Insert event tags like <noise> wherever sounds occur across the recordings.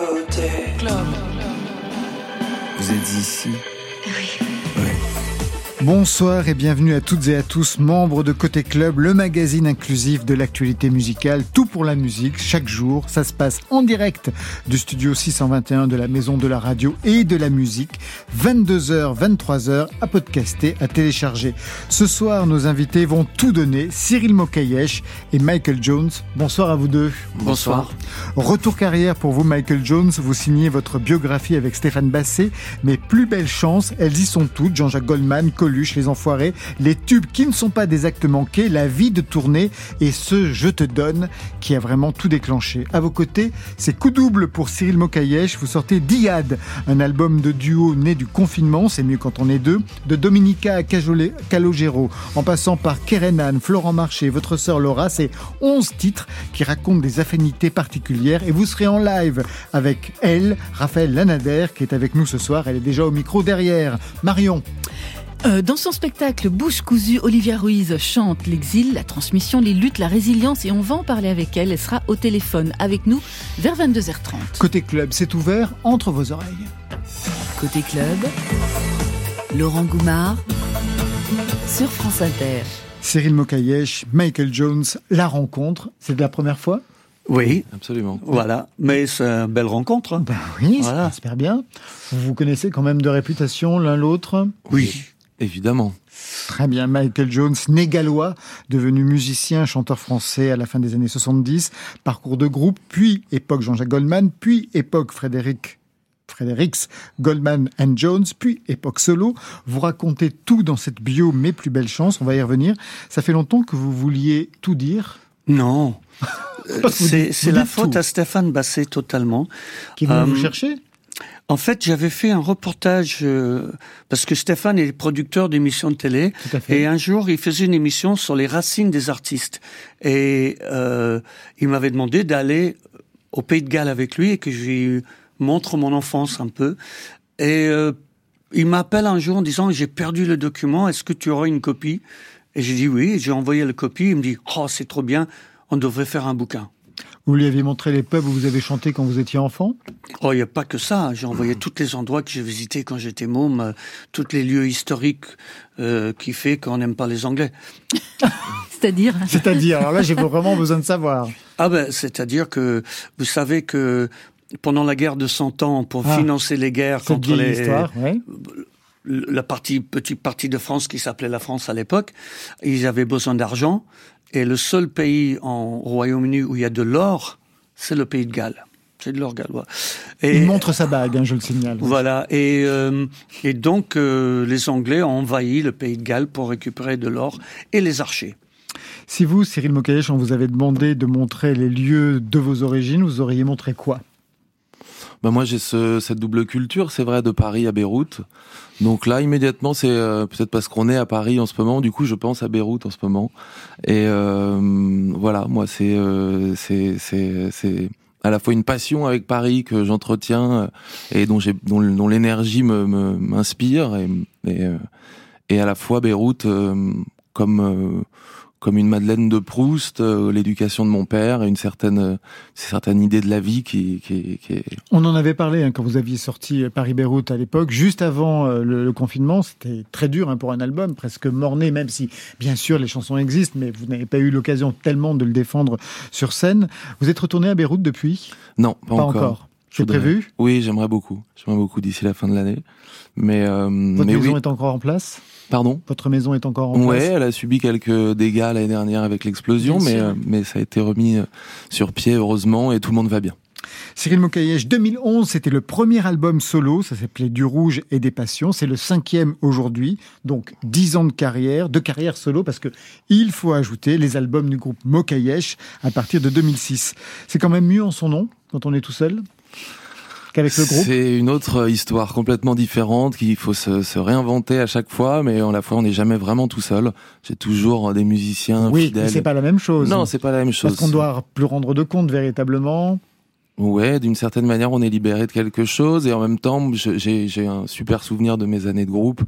côté club. Vous êtes ici Oui. Bonsoir et bienvenue à toutes et à tous, membres de Côté Club, le magazine inclusif de l'actualité musicale, tout pour la musique, chaque jour. Ça se passe en direct du studio 621 de la Maison de la Radio et de la Musique, 22h, 23h, à podcaster, à télécharger. Ce soir, nos invités vont tout donner, Cyril Mokayesh et Michael Jones. Bonsoir à vous deux. Bonsoir. Retour carrière pour vous, Michael Jones. Vous signez votre biographie avec Stéphane Basset, mais plus belle chance, elles y sont toutes. Jean-Jacques Goldman, les Enfoirés, les tubes qui ne sont pas des actes manqués, la vie de tournée et ce Je te donne qui a vraiment tout déclenché. À vos côtés, c'est coup double pour Cyril Mokayesh. Vous sortez Diad, un album de duo né du confinement, c'est mieux quand on est deux, de Dominica Calogero, en passant par Kerenan, Florent Marché, votre sœur Laura, c'est 11 titres qui racontent des affinités particulières et vous serez en live avec elle, Raphaël Lanader, qui est avec nous ce soir. Elle est déjà au micro derrière. Marion. Euh, dans son spectacle Bouche cousue, Olivia Ruiz chante l'exil, la transmission, les luttes, la résilience et on va en parler avec elle. Elle sera au téléphone avec nous vers 22h30. Côté club, c'est ouvert entre vos oreilles. Côté club, Laurent Goumard sur France Inter. Cyril Mokayesh, Michael Jones, la rencontre, c'est la première fois? Oui, absolument. Voilà, mais c'est une belle rencontre. Ben oui, voilà. j'espère bien. Vous vous connaissez quand même de réputation l'un l'autre? Oui. Évidemment. Très bien, Michael Jones, né gallois, devenu musicien, chanteur français à la fin des années 70, parcours de groupe, puis époque Jean-Jacques Goldman, puis époque Frédéric Fredericks, Goldman and Jones, puis époque solo. Vous racontez tout dans cette bio Mes plus belles chances, on va y revenir. Ça fait longtemps que vous vouliez tout dire Non. <laughs> c'est la faute à Stéphane Basset totalement. Qui va vous euh, chercher? En fait, j'avais fait un reportage euh, parce que Stéphane est producteur d'émissions de télé et un jour il faisait une émission sur les racines des artistes. Et euh, il m'avait demandé d'aller au Pays de Galles avec lui et que je lui montre mon enfance un peu. Et euh, il m'appelle un jour en disant j'ai perdu le document est-ce que tu auras une copie? Et j'ai dit oui j'ai envoyé la copie il me dit oh c'est trop bien on devrait faire un bouquin vous lui aviez montré les pubs où vous avez chanté quand vous étiez enfant? Oh, il n'y a pas que ça. J'ai envoyé tous les endroits que j'ai visités quand j'étais môme, euh, tous les lieux historiques euh, qui fait qu'on n'aime pas les Anglais. <laughs> c'est-à-dire? C'est-à-dire, alors là j'ai <laughs> vraiment besoin de savoir. Ah ben, c'est-à-dire que vous savez que pendant la guerre de Cent Ans, pour ah. financer les guerres contre les... Histoire, oui la partie, petite partie de France qui s'appelait la France à l'époque, ils avaient besoin d'argent et le seul pays en Royaume-Uni où il y a de l'or, c'est le pays de Galles. C'est de l'or gallois. Et, il montre sa bague, hein, je le signale. Voilà. Et, euh, et donc, euh, les Anglais ont envahi le pays de Galles pour récupérer de l'or et les archers. Si vous, Cyril Mokayesh, on vous avait demandé de montrer les lieux de vos origines, vous auriez montré quoi? Bah moi j'ai ce, cette double culture, c'est vrai, de Paris à Beyrouth. Donc là immédiatement c'est euh, peut-être parce qu'on est à Paris en ce moment, du coup je pense à Beyrouth en ce moment. Et euh, voilà, moi c'est euh, c'est c'est c'est à la fois une passion avec Paris que j'entretiens euh, et dont j'ai dont, l'énergie me m'inspire et et, et à la fois Beyrouth comme comme une Madeleine de Proust, euh, l'éducation de mon père et une certaine, euh, certaine idée de la vie qui, qui, qui est... On en avait parlé hein, quand vous aviez sorti Paris-Beyrouth à l'époque, juste avant euh, le, confinement. C'était très dur hein, pour un album, presque morné, même si, bien sûr, les chansons existent, mais vous n'avez pas eu l'occasion tellement de le défendre sur scène. Vous êtes retourné à Beyrouth depuis? Non, pas, encore. C'est prévu? Oui, j'aimerais beaucoup. J'aimerais beaucoup d'ici la fin de l'année. Mais, Votre mais maison est encore en place? Pardon Votre maison est encore en place Ouais, elle a subi quelques dégâts l'année dernière avec l'explosion, mais, euh, mais ça a été remis euh, sur pied, heureusement, et tout le monde va bien. Cyril Mokayesh, 2011, c'était le premier album solo, ça s'appelait Du Rouge et des Passions, c'est le cinquième aujourd'hui, donc dix ans de carrière, de carrière solo, parce que il faut ajouter les albums du groupe Mokayesh à partir de 2006. C'est quand même mieux en son nom, quand on est tout seul? Qu'avec le groupe C'est une autre histoire complètement différente qu'il faut se, se, réinventer à chaque fois, mais à la fois on n'est jamais vraiment tout seul. J'ai toujours des musiciens oui, fidèles. Oui, c'est pas la même chose. Non, c'est pas la même chose. Parce qu'on doit plus rendre de compte véritablement. Ouais, d'une certaine manière, on est libéré de quelque chose et en même temps, j'ai un super souvenir de mes années de groupe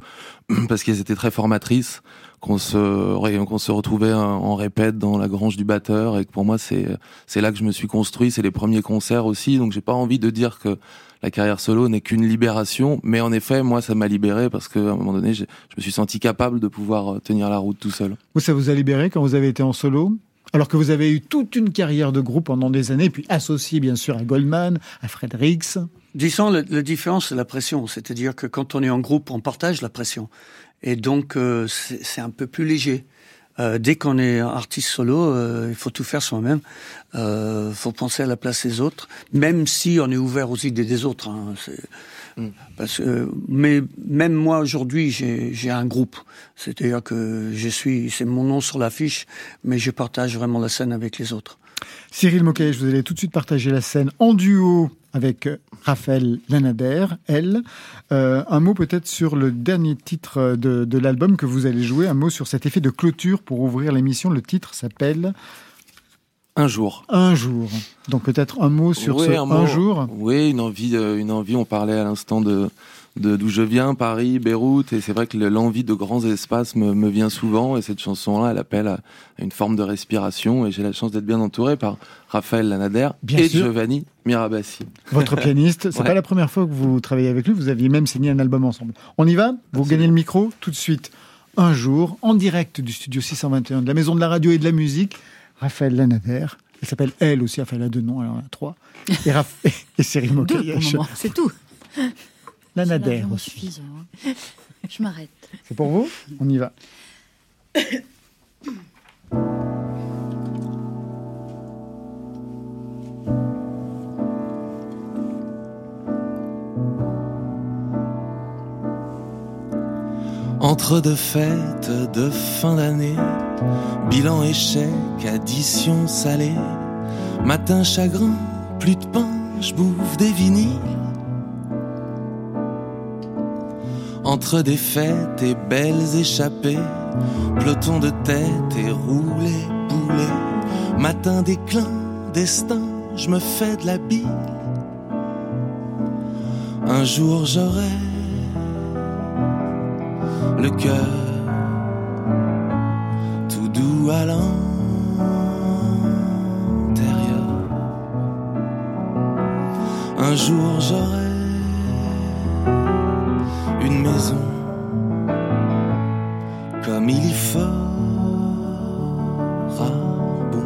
<clears throat> parce qu'elles étaient très formatrices qu'on se qu'on se retrouvait en répète dans la grange du batteur et que pour moi c'est c'est là que je me suis construit, c'est les premiers concerts aussi, donc j'ai pas envie de dire que la carrière solo n'est qu'une libération, mais en effet, moi, ça m'a libéré parce qu'à un moment donné, je, me suis senti capable de pouvoir euh, tenir la route tout seul. Vous, ça vous a libéré quand vous avez été en solo? Alors que vous avez eu toute une carrière de groupe pendant des années, puis associé bien sûr à Goldman, à Fredericks. Disons, la, la différence, c'est la pression. C'est-à-dire que quand on est en groupe, on partage la pression. Et donc, euh, c'est un peu plus léger. Euh, dès qu'on est artiste solo, euh, il faut tout faire soi-même. Il euh, faut penser à la place des autres, même si on est ouvert aux idées des autres. Hein, mm. parce que, mais même moi aujourd'hui, j'ai un groupe. C'est-à-dire que je suis, c'est mon nom sur l'affiche, mais je partage vraiment la scène avec les autres. Cyril Moquet, vous allez tout de suite partager la scène en duo avec Raphaël Lanader, elle. Euh, un mot peut-être sur le dernier titre de, l'album que vous allez jouer, un mot sur cet effet de clôture pour ouvrir l'émission. Le titre s'appelle un jour. Un jour. Donc peut-être un mot sur ce un, jour. Oui, une envie, euh, une envie. On parlait à l'instant de d'où je viens, Paris, Beyrouth, et c'est vrai que l'envie de grands espaces me, me, vient souvent, et cette chanson-là, elle appelle à une forme de respiration, et j'ai la chance d'être bien entouré par Raphaël Lanader et Giovanni Mirabassi. Votre <laughs> pianiste, c'est pas la première fois que vous travaillez avec lui, vous aviez même signé un album ensemble. On y va? Vous gagnez le micro tout de suite. Un jour, en direct du studio 621 de la Maison de la Radio et de la Musique, Raphaël Lanader. Elle s'appelle elle aussi, elle a deux noms, elle en a trois. Et, Raphaël, <laughs> et Cyril C'est tout. La aussi. Hein. <laughs> Je m'arrête. C'est pour vous? On y va. Entre deux fêtes de fin d'année, bilan échec, addition salée, matin chagrin, plus de pain, je bouffe des vinyles. Entre des fêtes et belles échappées, peloton de tête et roulé boulet, matin déclin, destin, je me fais de la bille. Un jour j'aurai le cœur tout doux à l'intérieur. Un jour j'aurai maison comme il y fera bon.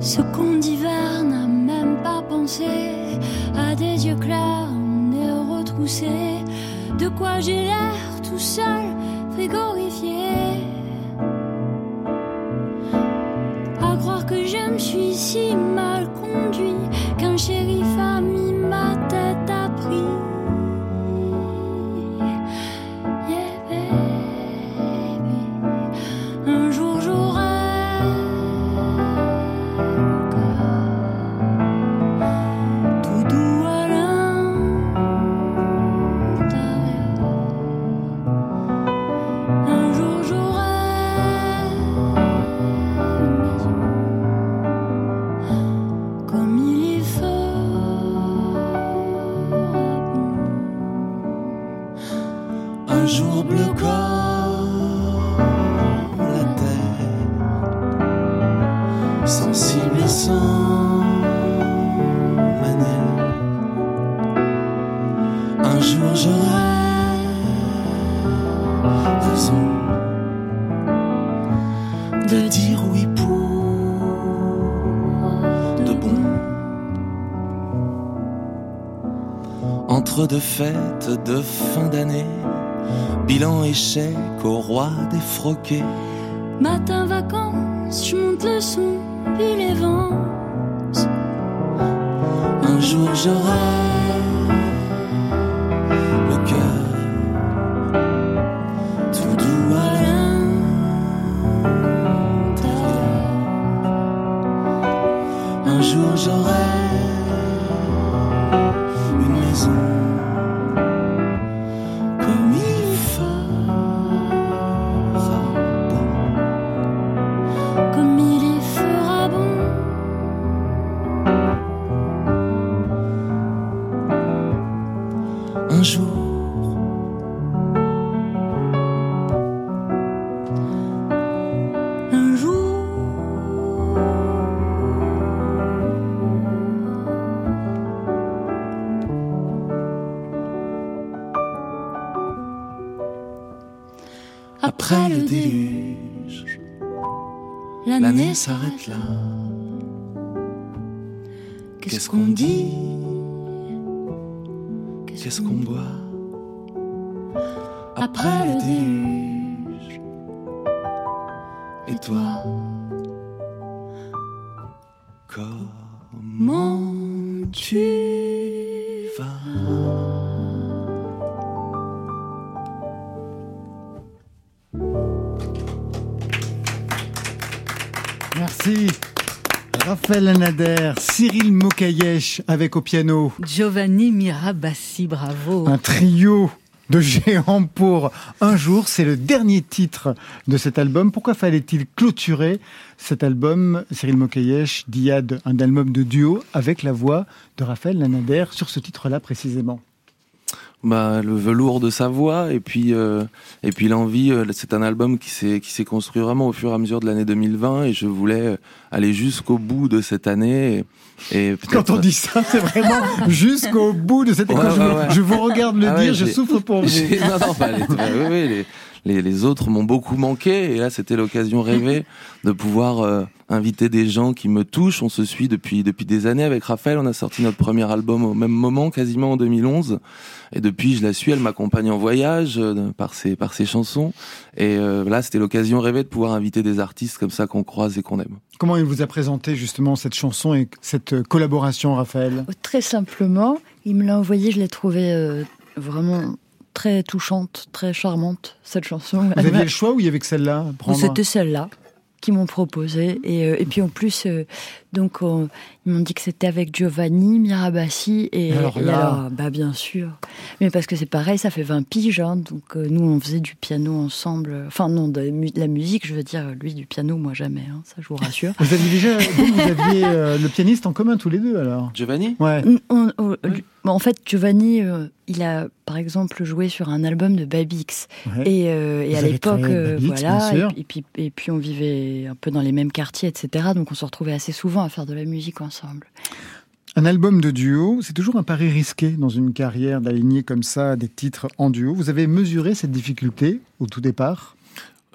Ce qu'on d'hiver n'a même pas pensé à des yeux clairs et retroussés. De quoi j'ai l'air de fêtes de fin d'année, bilan échec au roi des froquets. Matin vacances, je monte le son, puis les vents. Un jour j'aurai l'année s'arrête là. Qu'est-ce qu'on dit Qu'est-ce qu'on boit? Après le déluge. Et toi? Comment tu Raphaël Anader, Cyril Mokayesh avec au piano. Giovanni Mirabassi, bravo. Un trio de géants pour un jour. C'est le dernier titre de cet album. Pourquoi fallait-il clôturer cet album, Cyril Mokayesh, Diad, un album de duo avec la voix de Raphaël Lanader sur ce titre-là précisément? Bah, le velours de sa voix et puis euh, et puis l'envie euh, c'est un album qui s'est qui s'est construit vraiment au fur et à mesure de l'année 2020 et je voulais euh, aller jusqu'au bout de cette année et, quand on dit ça c'est vraiment jusqu'au bout de cette année. Je, vous regarde le ah dire je souffre pour vous. <laughs> Non non pas les, oui, les, les, les autres m'ont beaucoup manqué et là c'était l'occasion rêvée <laughs> de pouvoir euh, inviter des gens qui me touchent. On se suit depuis depuis des années avec Raphaël. On a sorti notre premier album au même moment, quasiment en 2011. Et depuis, je la suis. Elle m'accompagne en voyage euh, par ses par ses chansons. Et euh, là, c'était l'occasion rêvée de pouvoir inviter des artistes comme ça qu'on croise et qu'on aime. Comment il vous a présenté justement cette chanson et cette collaboration, Raphaël? Très simplement, il me l'a envoyé. Je l'ai trouvé vraiment très touchante, très charmante, cette chanson. Vous aviez le choix ou il y avait que celle-là C'était celle-là qui m'ont proposé. Et, euh, et, puis en plus, euh, donc ils m'ont dit que c'était avec Giovanni Mirabassi. Et alors, là... bah bien sûr. Mais parce que c'est pareil, ça fait 20 piges. Hein, donc euh, nous, on faisait du piano ensemble. Enfin non, de, la musique, je veux dire, lui du piano, moi jamais. Hein, ça, je vous rassure. <laughs> vous aviez déjà, vous, aviez le pianiste en commun tous les deux alors? Giovanni? Ouais. En fait, Giovanni, il a par exemple joué sur un album de Babix. Et, euh, et à l'époque, euh, voilà, et, puis, et puis on vivait un peu dans les mêmes quartiers, etc. Donc on se retrouvait assez souvent à faire de la musique ensemble. Un album de duo, c'est toujours un pari risqué dans une carrière d'aligner comme ça des titres en duo. Vous avez mesuré cette difficulté au tout départ?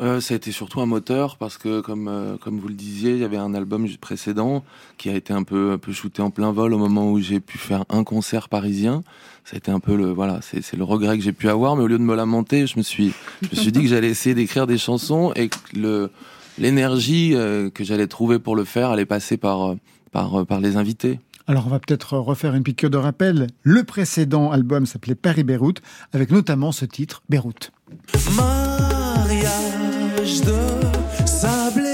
Euh, ça a été surtout un moteur parce que, comme euh, comme vous le disiez, il y avait un album précédent qui a été un peu un peu shooté en plein vol au moment où j'ai pu faire un concert parisien. Ça a été un peu le voilà, c'est le regret que j'ai pu avoir, mais au lieu de me lamenter, je me suis je me suis dit que j'allais essayer d'écrire des chansons et que le l'énergie euh, que j'allais trouver pour le faire allait passer par euh, par par les invités. Alors on va peut-être refaire une piqûre de rappel. Le précédent album s'appelait Paris-Beyrouth, avec notamment ce titre, Beyrouth de sable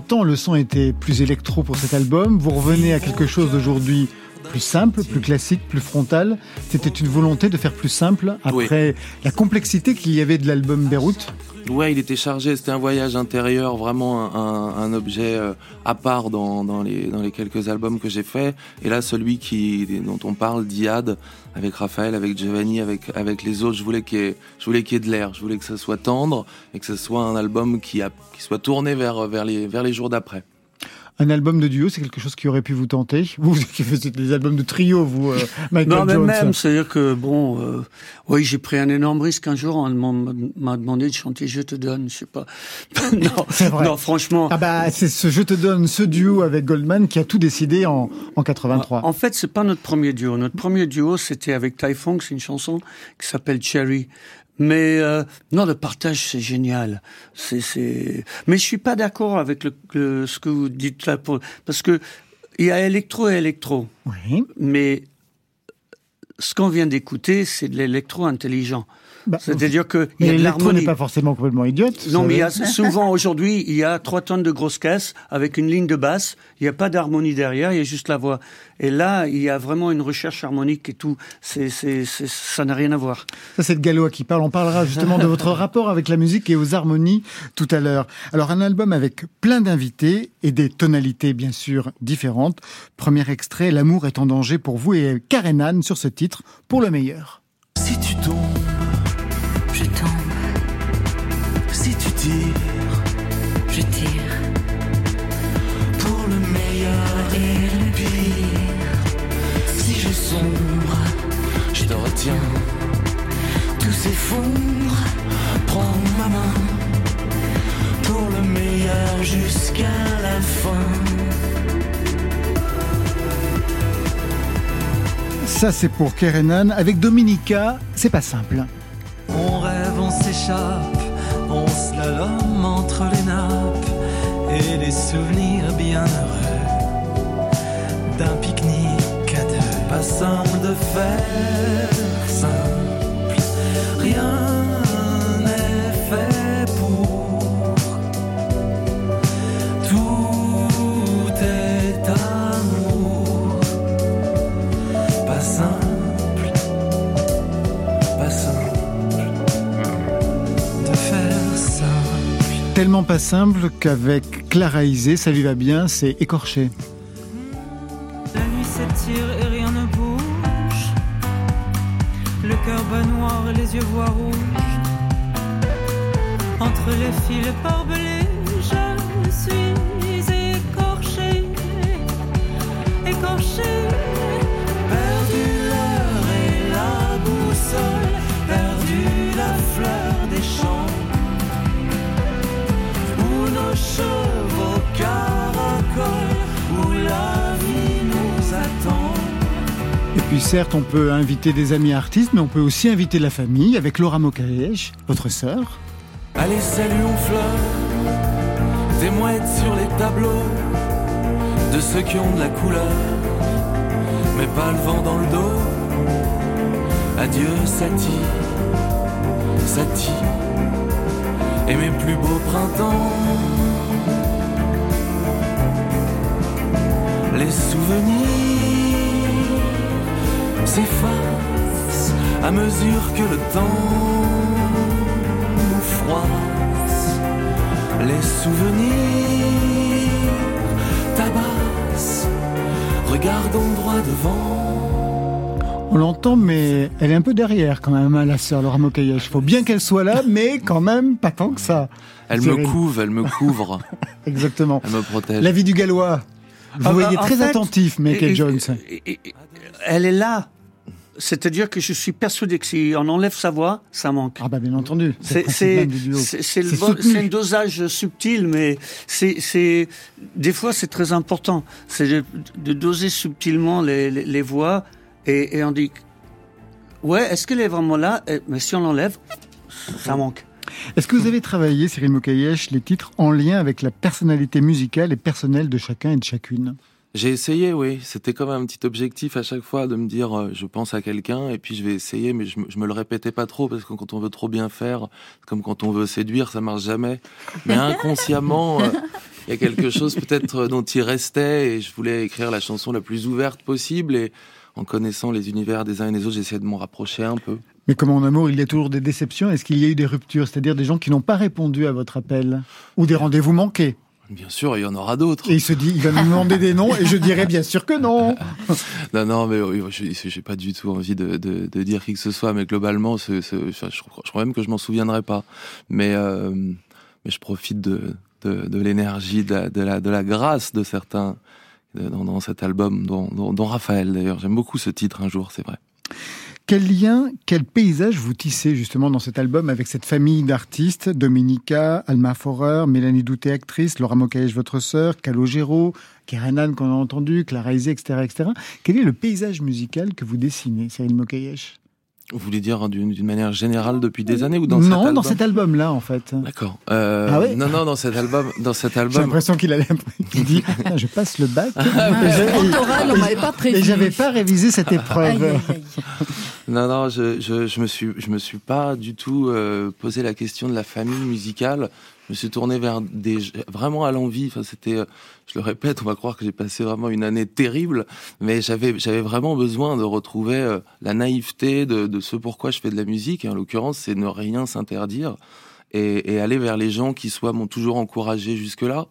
40 ans. Le son était plus électro pour cet album. Vous revenez à quelque chose d'aujourd'hui plus simple, plus classique, plus frontal. C'était une volonté de faire plus simple après la complexité qu'il y avait de l'album Beyrouth. Ouais, il était chargé. C'était un voyage intérieur, vraiment un, objet euh, à part dans, les, dans les quelques albums que j'ai faits. Et là, celui qui, dont on parle, Diad, avec Raphaël, avec Giovanni, avec, avec les autres, je voulais qu'il y ait, je voulais qu'il y ait de l'air. Je voulais que ça soit tendre et que ce soit un album qui, a, qui soit tourné vers, vers, les, vers les jours d'après. Un album de duo, c'est quelque chose qui aurait pu vous tenter <laughs> Vous qui faites des albums de trio, vous, euh, <laughs> Michael Non, mais même, c'est-à-dire que, bon, euh, oui, j'ai pris un énorme risque un jour, on m'a demandé de chanter Je te donne, je sais pas. <laughs> non, vrai. non, franchement. Ah bah, c'est ce Je te donne, ce duo avec Goldman qui a tout décidé en, en 83. En fait, c'est pas notre premier duo. Notre premier duo, c'était avec Ty Funk, c'est une chanson qui s'appelle Cherry. Mais euh, non, le partage c'est génial. C'est, c'est. Mais je suis pas d'accord avec le, ce que vous dites là, parce que il y a électro et électro. Oui. Mais ce qu'on vient d'écouter, c'est de l'électro intelligent. Bah, C'est-à-dire que il y a l'électro n'est pas forcément complètement idiote. Non, mais il y a, souvent aujourd'hui, il y a trois tonnes de grosses caisses avec une ligne de basse. Il n'y a pas d'harmonie derrière, il y a juste la voix. Et là, il y a vraiment une recherche harmonique et tout. C'est, c'est, ça n'a rien à voir. Ça, c'est le Gallois qui parle. On parlera justement de votre <laughs> rapport avec la musique et aux harmonies tout à l'heure. Alors, un album avec plein d'invités et des tonalités, bien sûr, différentes. Premier extrait, L'amour est en danger pour vous et Karenan sur ce titre, pour le meilleur. Si tu tombes, Si tu tires, je tire. Pour le meilleur et le pire. Si je sombre, je te retiens. Tout s'effondre, prends ma main. Pour le meilleur jusqu'à la fin. Ça, c'est pour Kerenan. Avec Dominica, c'est pas simple. On rêve, on s'échappe, on slalom entre les nappes et les souvenirs bien heureux d'un pique-nique à deux. Pas simple de faire simple, rien tellement pas simple qu'avec Clara Isé, ça lui va bien, c'est écorché. Et puis certes, on peut inviter des amis artistes, mais on peut aussi inviter la famille avec Laura Mokaesh, votre sœur. Allez, salut, on fleur, des mouettes sur les tableaux, de ceux qui ont de la couleur, mais pas le vent dans le dos. Adieu, Sati, Sati, et mes plus beaux printemps. les souvenirs s'effacent à mesure que le temps nous froisse. Les souvenirs tabassent, regardons droit devant. On l'entend, mais elle est un peu derrière quand même, hein, la sœur Laura Mokayesh. Il faut bien qu'elle soit là, mais quand même pas tant que ça. Elle me couvre, elle me couvre. <laughs> Exactement. Elle me protège. La vie du Gallois. Vous ah, voyez très attentif, Michael Jones. elle est là. C'est-à-dire que je suis persuadé que si on enlève sa voix, ça manque. Ah bah bien entendu. C'est un dosage subtil, mais c'est des fois c'est très important. C'est de, doser subtilement les, les, voix et, et, on dit ouais, est-ce qu'elle est vraiment là? Mais si on l'enlève, ça manque. Est-ce que vous avez travaillé, Cyril Mokayesh, les titres en lien avec la personnalité musicale et personnelle de chacun et de chacune? J'ai essayé, oui. C'était comme un petit objectif à chaque fois de me dire, euh, je pense à quelqu'un et puis je vais essayer, mais je, me le répétais pas trop parce que quand on veut trop bien faire, comme quand on veut séduire, ça marche jamais. Mais inconsciemment, euh, il y a quelque chose peut-être dont il restait et je voulais écrire la chanson la plus ouverte possible et en connaissant les univers des uns et des autres, j'essayais de m'en rapprocher un peu. Mais comme en amour, il y a toujours des déceptions. Est-ce qu'il y a eu des ruptures, c'est-à-dire des gens qui n'ont pas répondu à votre appel ou des rendez-vous manqués? Bien sûr, il y en aura d'autres. Et il se dit, il va me demander des noms, et je dirais bien sûr que non. <laughs> non, non, mais je n'ai pas du tout envie de, dire qui que ce soit, mais globalement, je, crois même que je m'en souviendrai pas. Mais, euh, mais je profite de, de, l'énergie, de, la, de la grâce de certains dans, cet album, dont, dont Raphaël d'ailleurs. J'aime beaucoup ce titre un jour, c'est vrai. Quel lien, quel paysage vous tissez justement dans cet album avec cette famille d'artistes? Dominica, Alma Forer, Mélanie Douté, actrice, Laura Mokaesh, votre sœur, Calogero, Kerenan qu'on a entendu, Clara Isé, etc., etc. Quel est le paysage musical que vous dessinez, Cyril Mokayesh vous voulez dire d'une manière générale depuis des années ou dans cet album dans cet album-là en fait. D'accord. Euh, ah oui non, non, dans cet album, dans cet album. J'ai l'impression qu'il allait, il dit, <laughs> ah, je passe le bac. Ah, on m'avait pas prévu. Et j'avais pas révisé cette épreuve. <laughs> Non, non, je, je, je, me suis, je me suis pas du tout euh, posé la question de la famille musicale. Je me suis tourné vers des vraiment à l'envie. Enfin, c'était, euh, je le répète, on va croire que j'ai passé vraiment une année terrible, mais j'avais, j'avais vraiment besoin de retrouver euh, la naïveté de, de ce pourquoi je fais de la musique. Et en l'occurrence, c'est ne rien s'interdire et, et, aller vers les gens qui soit m'ont toujours encouragé jusque là.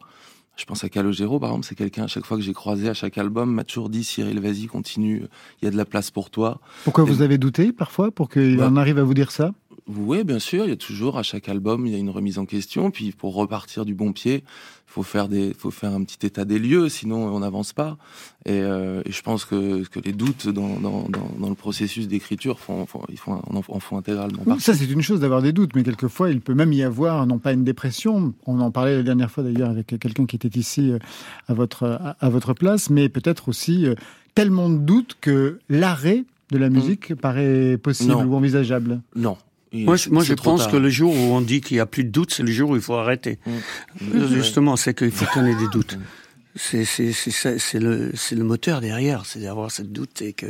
Je pense à Calogero, par exemple, c'est quelqu'un, à chaque fois que j'ai croisé à chaque album, m'a toujours dit Cyril, vas-y, continue, il y a de la place pour toi. Pourquoi vous avez douté parfois pour qu'il bah, en arrive à vous dire ça? Oui, bien sûr, il y a toujours, à chaque album, il y a une remise en question, puis pour repartir du bon pied, faut faire des, faut faire un petit état des lieux, sinon on n'avance pas. Et, euh, et, je pense que, que les doutes dans, dans, dans, dans le processus d'écriture font, font, ils font, en, en font intégralement partie. Ça, c'est une chose d'avoir des doutes, mais quelquefois, il peut même y avoir, non pas une dépression, on en parlait la dernière fois d'ailleurs avec quelqu'un qui était ici euh, à votre, à, votre place, mais peut-être aussi euh, tellement de doutes que l'arrêt de la mmh. musique paraît possible ou envisageable. Non, moi, je, moi, je pense que le jour où on dit qu'il n'y a plus de doute, c'est le jour où il faut arrêter. Mmh. Justement, c'est qu'il faut <laughs> qu'on ait des doutes. C'est c'est le c'est le moteur derrière, c'est d'avoir cette doute et que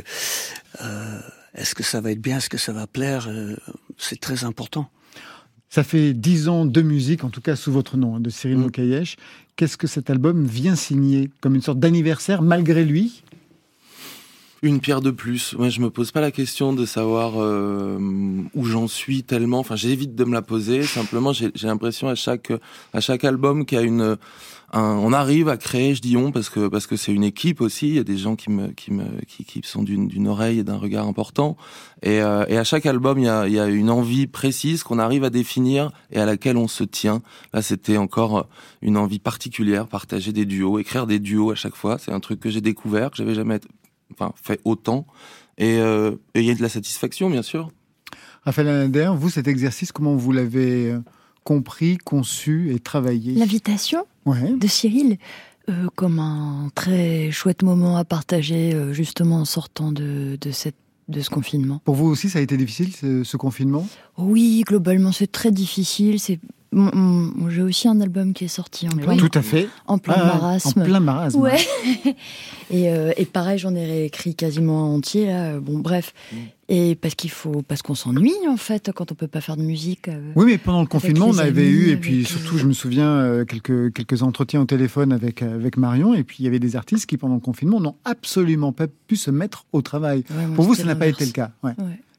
euh, est-ce que ça va être bien, est-ce que ça va plaire, euh, c'est très important. Ça fait dix ans de musique, en tout cas sous votre nom, hein, de Cyril mmh. Qu'est-ce que cet album vient signer comme une sorte d'anniversaire malgré lui? Une pierre de plus. Moi, je me pose pas la question de savoir euh, où j'en suis tellement. Enfin, j'évite de me la poser. Simplement, j'ai l'impression à chaque à chaque album qu'il y a une on arrive à créer, je dis on parce que parce que c'est une équipe aussi. Il y a des gens qui me qui me qui, qui sont d'une oreille et d'un regard important. Et, euh, et à chaque album, il y a il y a une envie précise qu'on arrive à définir et à laquelle on se tient. Là, c'était encore une envie particulière, partager des duos, écrire des duos à chaque fois. C'est un truc que j'ai découvert que j'avais jamais enfin, fait autant. Euh, et il y a de la satisfaction, bien sûr. Raphaël Anader, vous, cet exercice, comment vous l'avez euh, compris, conçu et travaillé? L'invitation de Cyril, euh, comme un très chouette moment à partager, justement en sortant de, de cette de ce confinement. Pour vous aussi, ça a été difficile, ce, ce confinement? Oui, globalement, c'est très difficile. C'est j'ai aussi un album qui est sorti en plein, tout à fait. En plein ah, marasme. En plein marasme. Ouais. <laughs> et, euh, et, pareil, j'en ai réécrit quasiment entier. Là. Bon, bref. Mm. Et parce qu'il faut, parce qu'on s'ennuie en fait quand on peut pas faire de musique. Euh, oui, mais pendant le confinement, on avait eu, et puis surtout, je me souviens euh, quelques quelques entretiens au téléphone avec avec Marion, et puis il y avait des artistes qui pendant le confinement n'ont absolument pas pu se mettre au travail. pour vous, ça n'a pas été le cas. Ouais.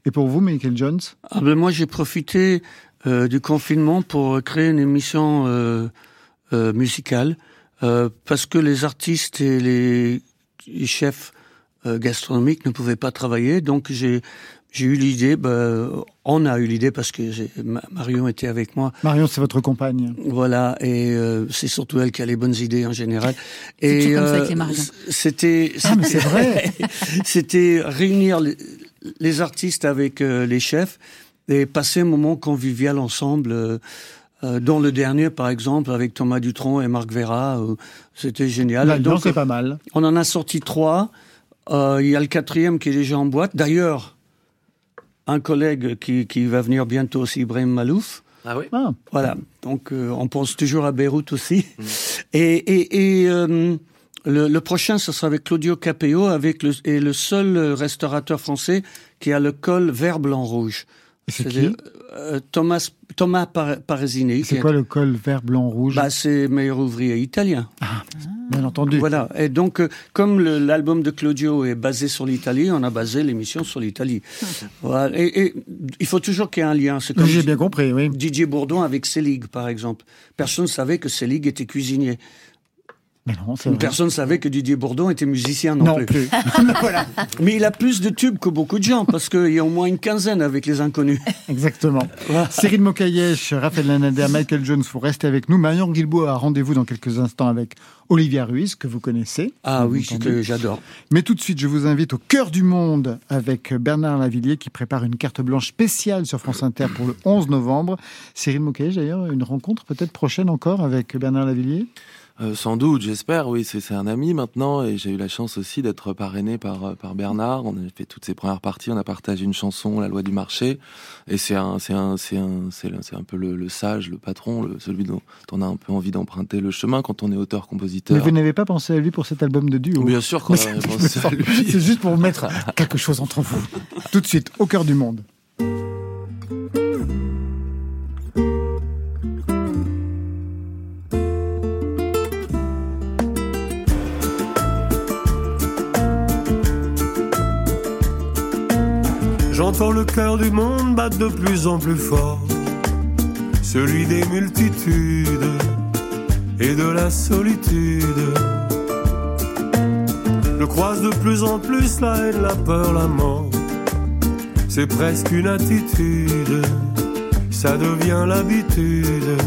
Et pour vous, Michael Jones? Ah ben Moi, j'ai profité euh, du confinement pour créer une émission euh, euh, musicale euh, parce que les artistes et les, chefs euh, gastronomiques ne pouvaient pas travailler. Donc j'ai j'ai eu l'idée, bah, on a eu l'idée parce que Marion était avec moi. Marion, c'est votre compagne. Voilà, et c'est surtout elle qui a les bonnes idées en général. Et Marion. C'était, ah, mais c'est vrai. <laughs> c'était réunir les, les, artistes avec les chefs et passer un moment convivial ensemble. Euh, euh, dont le dernier, par exemple, avec Thomas Dutronc et Marc Vera, euh, c'était génial. Donc c'est pas mal. On en a sorti trois. Euh, il y a le quatrième qui est déjà en boîte. D'ailleurs, un collègue qui, qui va venir bientôt aussi, Ibrahim Malouf. Ah oui. Ah. Voilà. Donc on pense toujours à Beyrouth aussi. Mm. <laughs> Et, et, et le, le, prochain, ce sera avec Claudio Capeo, avec le, et le seul restaurateur français qui a le col vert blanc rouge. C'est qui euh, Thomas Thomas Paresini. C'est quoi le col vert blanc rouge Bah c'est meilleur ouvrier italien. Ah, bien entendu. Voilà. Et donc euh, comme l'album de Claudio est basé sur l'Italie, on a basé l'émission sur l'Italie. <laughs> voilà. et, il faut toujours qu'il y ait un lien. J'ai bien compris. Oui. Didier Bourdon avec Selig par exemple. Personne ne savait que Selig était cuisinier. Non, Personne ne savait que Didier Bourdon était musicien non, plus. <laughs> voilà. Mais il a plus de tubes que beaucoup de gens, parce qu'il y a au moins une quinzaine avec les inconnus. <laughs> Exactement. Cyril Mokayesh, Raphaël Lanader, Michael Jones, vous restez avec nous. Marion Guilbault a rendez-vous dans quelques instants avec Olivia Ruiz, que vous connaissez. Ah oui, que j'adore. Mais tout de suite, je vous invite au cœur du monde avec Bernard Lavillier, qui prépare une carte blanche spéciale sur France Inter pour le 11 novembre. Cyril Mokayesh, d'ailleurs, une rencontre peut-être prochaine encore avec Bernard Lavillier? Euh, sans doute, j'espère. Oui, c'est un ami maintenant, et j'ai eu la chance aussi d'être parrainé par euh, par Bernard. On a fait toutes ces premières parties, on a partagé une chanson, La loi du marché, et c'est un un un un peu le, sage, le patron, le, celui dont on a un peu envie d'emprunter le chemin quand on est auteur-compositeur. Mais vous n'avez pas pensé à lui pour cet album de duo Bien sûr qu'on a pensé à <laughs> lui. C'est juste pour mettre quelque chose entre vous. Tout de suite, au cœur du monde. J'entends le cœur du monde battre de plus en plus fort, celui des multitudes et de la solitude. Je croise de plus en plus la haine, la peur, la mort. C'est presque une attitude, ça devient l'habitude.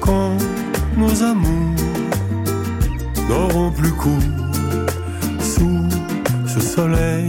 Quand nos amours n'auront plus cours sous ce soleil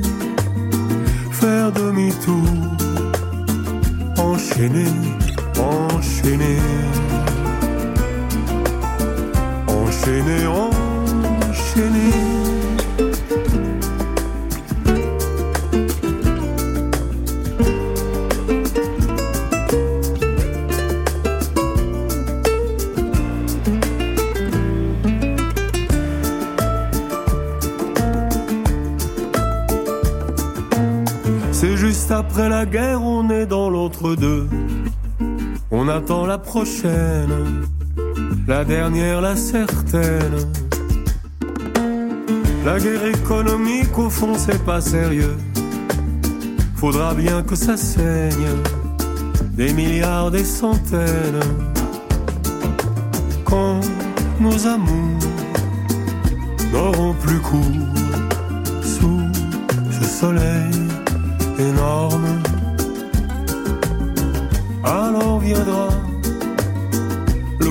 faire demi-tour, enchaîner, enchaîner, enchaîner, enchaîner. Prochaine, la dernière, la certaine. La guerre économique, au fond, c'est pas sérieux. Faudra bien que ça saigne, des milliards, des centaines. Quand nos amours n'auront plus cours sous ce soleil énorme. Alors viendra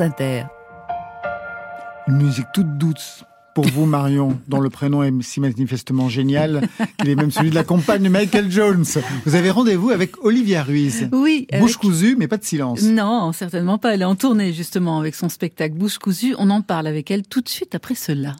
Inter. Une musique toute douce pour vous, Marion, dont le prénom est si manifestement génial qu'il est même celui de la compagne de Michael Jones. Vous avez rendez-vous avec Olivia Ruiz. Oui. Bouche cousue, mais pas de silence. Non, certainement pas. Elle est en tournée, justement, avec son spectacle Bouche cousue. On en parle avec elle tout de suite après cela.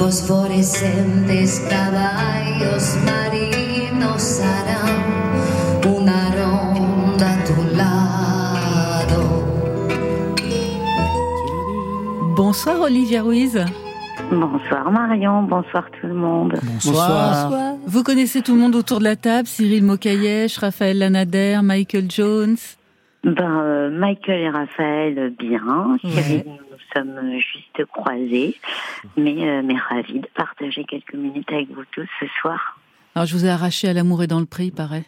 Fosforescentes caballos marinos harán una ronda a tu lado. Bonsoir Olivia Ruiz. Bonsoir Marion, bonsoir tout le monde. Bonsoir. Vous connaissez tout le monde autour de la table, Cyril Mokayesh, Raphaël Lanader, Michael Jones ben, euh, Michael et Raphaël, bien. Cyril, sommes juste croisés, mais, euh, mais ravis de partager quelques minutes avec vous tous ce soir. Alors, je vous ai arraché à l'amour et dans le prix, paraît.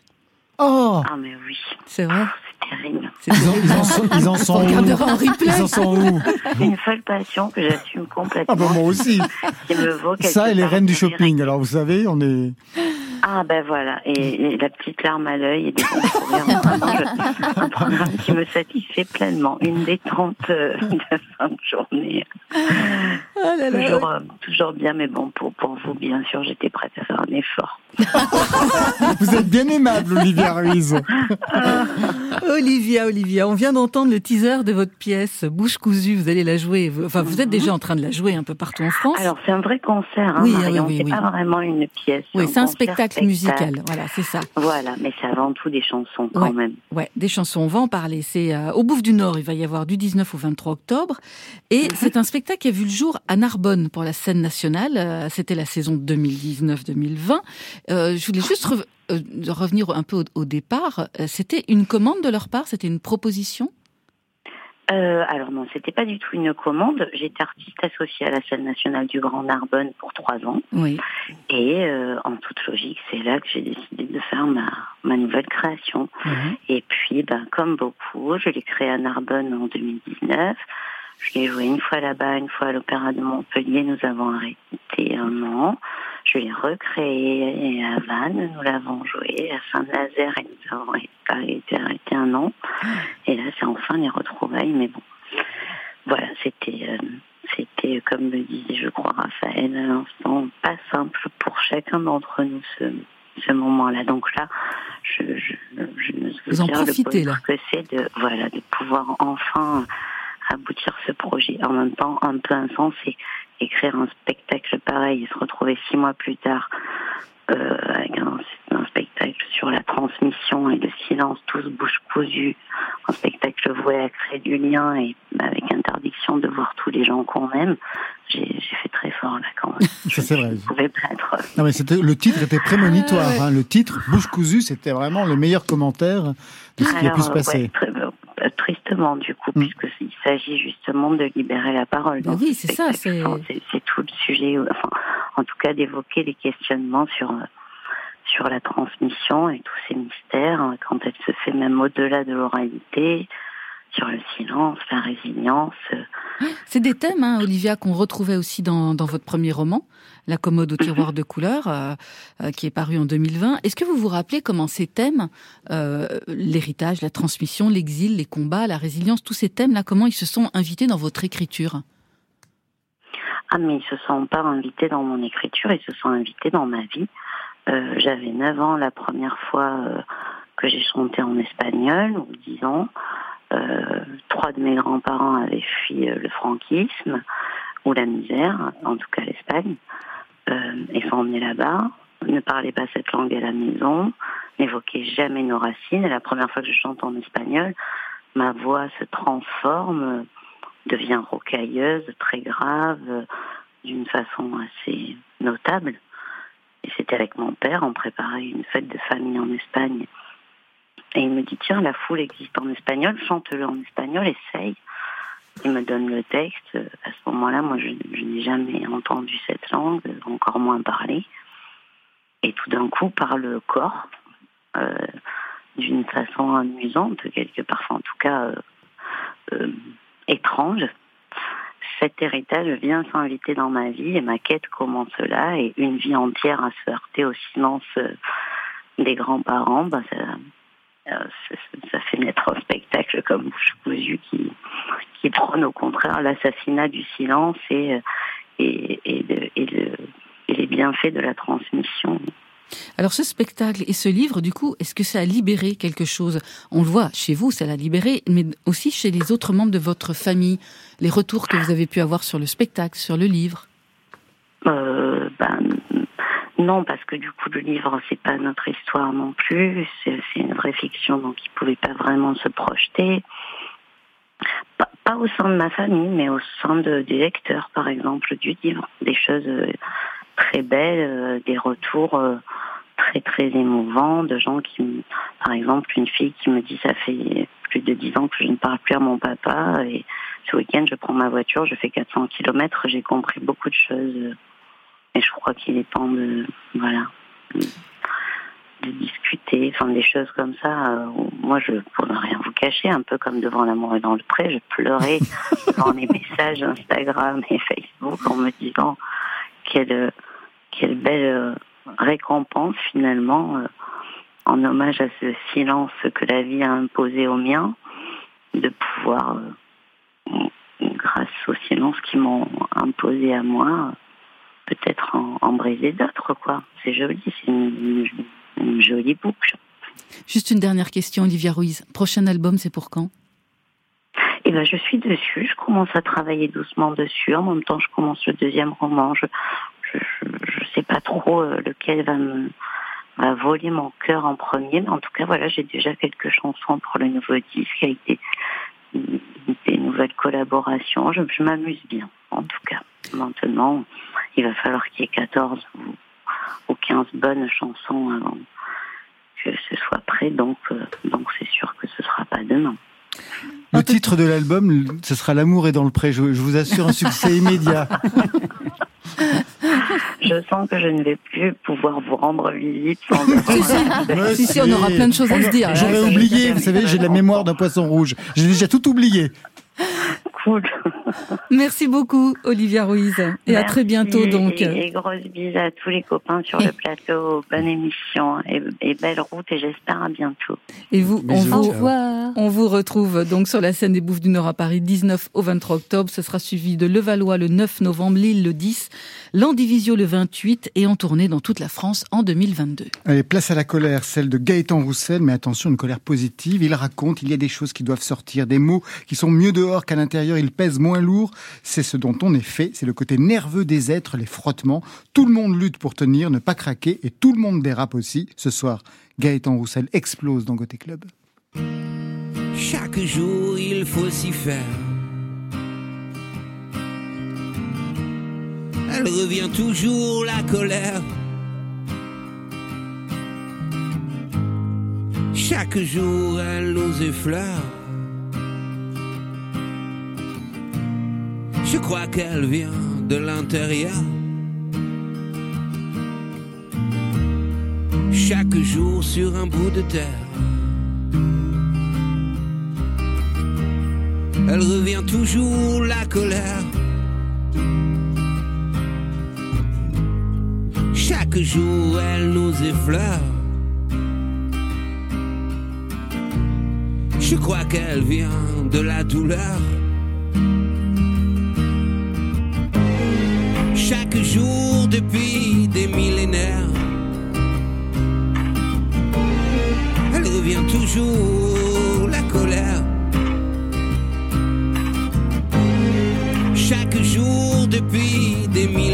Oh Ah mais oui. C'est vrai C'est terrible. Ils, en, sont, ils en sont où Ils en sont où C'est <laughs> une folle passion que j'assume complètement. Ah ben moi aussi. <laughs> Ça et les reines du shopping. Alors vous savez, on est... Ah ben voilà, et, la petite larme à l'œil et des bons sourires. un programme qui me satisfait pleinement. Une détente euh, de fin de journée. Oh toujours, euh, toujours bien, mais bon, pour, pour vous, bien sûr, j'étais prête à faire un effort. vous êtes bien aimable, Olivia Ruiz. Olivia, Olivia, on vient d'entendre le teaser de votre pièce Bouche cousue. Vous allez la jouer. Enfin, vous êtes déjà en train de la jouer un peu partout en France. Alors, c'est un vrai concert. Hein, oui, oui, oui, c'est pas vraiment une pièce. Oui, c'est un spectacle musical, voilà, c'est ça. Voilà, mais c'est avant tout des chansons quand même. Ouais, des chansons, on va en parler. C'est euh, au Bouffe du Nord, il va y avoir du 19 au 23 octobre. Et mhm. c'est un spectacle qui a vu le jour à Narbonne pour la scène nationale. Euh, c'était la saison 2019-2020. Euh, je voulais juste revenir un peu au départ. C'était une commande de leur part? C'était une proposition? Euh, alors non, c'était pas du tout une commande. J'étais artiste associée à la salle nationale du Grand Narbonne pour trois ans. Oui. Et euh, en toute logique, c'est là que j'ai décidé de faire ma, ma nouvelle création. Mhm. Et puis, ben, comme beaucoup, je l'ai créée à Narbonne en 2019. Je l'ai joué une fois là-bas, une fois à l'Opéra de Montpellier. Nous avons arrêté un an. Je l'ai recréé à Vannes. Nous l'avons joué à Saint-Nazaire et nous avons été arrêté un an. Et là, c'est enfin les retrouvailles. Mais bon, voilà, c'était, euh, c'était comme le disait, je crois, Raphaël à l'instant, pas simple pour chacun d'entre nous ce, ce moment-là. Donc là, je, je, je me souviens de que c'est de, voilà, de pouvoir enfin aboutir ce projet. En même temps, un peu insensé, écrire un spectacle pareil et se retrouver six mois plus tard euh, avec un, spectacle sur la transmission et le silence, tous bouche cousue, un spectacle voué à créer du lien et avec interdiction de voir tous les gens qu'on aime, j'ai fait très fort là quand même. c'est vrai. pouvais pas être... Non, mais le titre était prémonitoire. Hein. Le titre, bouche cousue, c'était vraiment le meilleur commentaire de ce qui a pu se passer. Euh, tristement du coup, mm. puisqu'il s'agit justement de libérer la parole. Bah oui, c'est ça. C'est tout le sujet, enfin, en tout cas d'évoquer les questionnements sur euh, sur la transmission et tous ces mystères, quand elle se fait même au-delà de l'oralité, sur le silence, la résilience. C'est des thèmes, hein, Olivia, qu'on retrouvait aussi dans, dans, votre premier roman, La commode au tiroir de couleur, euh, euh, qui est paru en 2020. Est-ce que vous vous rappelez comment ces thèmes, euh, l'héritage, la transmission, l'exil, les combats, la résilience, tous ces thèmes-là, comment ils se sont invités dans votre écriture? Ah, mais ils se sont pas invités dans mon écriture, ils se sont invités dans ma vie. J'avais 9 ans la première fois que j'ai chanté en espagnol, ou 10 ans. Euh, trois de mes grands-parents avaient fui euh, le franquisme ou la misère, en tout cas l'Espagne, euh, et sont emmenés là-bas, ne parlaient pas cette langue à la maison, n'évoquaient jamais nos racines. Et la première fois que je chante en espagnol, ma voix se transforme, devient rocailleuse, très grave, d'une façon assez notable. Et c'était avec mon père, on préparait une fête de famille en Espagne. Et il me dit, tiens, la foule existe en espagnol, chante-le en espagnol, essaye. Il me donne le texte. À ce moment-là, moi, je, n'ai jamais entendu cette langue, encore moins parler. Et tout d'un coup, par le corps, euh, d'une façon amusante, quelque part, en tout cas euh, euh, étrange, cet héritage vient s'inviter dans ma vie et ma quête commence là. Et une vie entière à se heurter au silence des grands-parents, bah, ça, ça fait naître un spectacle comme Bouche qui, qui prône au contraire l'assassinat du silence et, euh, et, et, et, les bienfaits de la transmission. Alors ce spectacle et ce livre, du coup, est-ce que ça a libéré quelque chose? On le voit chez vous, ça l'a libéré, mais aussi chez les autres membres de votre famille, les retours que vous avez pu avoir sur le spectacle, sur le livre? Euh, ben, non, parce que du coup, le livre, c'est pas notre histoire non plus. C'est une vraie fiction, donc il pouvait pas vraiment se projeter. Pas, au sein de ma famille, mais au sein de, des lecteurs, par exemple, du livre. Des choses euh, très belles, euh, des retours euh, très, très émouvants de gens qui, par exemple, une fille qui me dit, ça fait plus de dix ans que je ne parle plus à mon papa, et ce week-end, je prends ma voiture, je fais 400 km, j'ai compris beaucoup de choses et je crois qu'il est temps de, voilà, de discuter, enfin des choses comme ça. Euh, moi, je pour ne rien vous cacher, un peu comme devant l'amour et dans le pré, je pleurais <laughs> dans les messages Instagram et Facebook en me disant quelle quelle belle récompense finalement en hommage à ce silence que la vie a imposé au mien, de pouvoir, grâce au silence qui m'ont imposé à moi, peut-être en, briser d'autres, quoi. C'est joli, c'est une, jolie boucle. Juste une dernière question, Olivia Ruiz. Prochain album, c'est pour quand? Eh ben, je suis dessus. Je commence à travailler doucement dessus. En même temps, je commence le deuxième roman. Je je, sais pas trop euh, lequel va me va voler mon cœur en premier. Mais en tout cas, voilà, j'ai déjà quelques chansons pour le nouveau disque avec des, des nouvelles collaborations. Je, je m'amuse bien, en tout cas. Maintenant, il va falloir qu'il y ait 14 ou, 15 bonnes chansons avant que ce soit prêt. Donc, euh, donc c'est sûr que ce sera pas demain. Le titre de l'album, ce sera L'amour est dans le pré. Je, vous assure un succès <laughs> immédiat. Je sens que je ne vais plus pouvoir vous rendre visite sans. <laughs> si, si, on aura plein de choses à se dire. J'aurais oublié, vous savez, j'ai la mémoire d'un poisson rouge. J'ai déjà tout oublié. <laughs> Merci beaucoup, Olivia Ruiz. Et à très bientôt, donc. Et, grosses bises à tous les copains sur le plateau. Bonne émission et, belle route et j'espère à bientôt. Et vous, on vous, on vous retrouve donc sur la scène des Bouffes du Nord à Paris, 19 au 23 octobre. Ce sera suivi de Levallois le 9 novembre, Lille le 10, Landivisio le 28 et en tournée dans toute la France en 2022. Allez, place à la colère, celle de Gaëtan Roussel, mais attention, une colère positive. Il raconte, il y a des choses qui doivent sortir, des mots qui sont mieux dehors qu'à l'intérieur, ils pèsent moins lourd. C'est ce dont on est fait, c'est le côté nerveux des êtres, les frottements. Tout le monde lutte pour tenir, ne pas craquer, et tout le monde dérape aussi. Ce soir, Gaëtan Roussel explose dans Côté Club. Chaque jour, il faut s'y faire. Elle revient toujours la colère. Chaque jour, elle nous effleure. Je crois qu'elle vient de l'intérieur. Chaque jour sur un bout de terre. Elle revient toujours la colère. Chaque jour elle nous effleure. Je crois qu'elle vient de la douleur. chaque jour depuis des millénaires. Elle revient toujours, la colère. Chaque jour depuis des millénaires.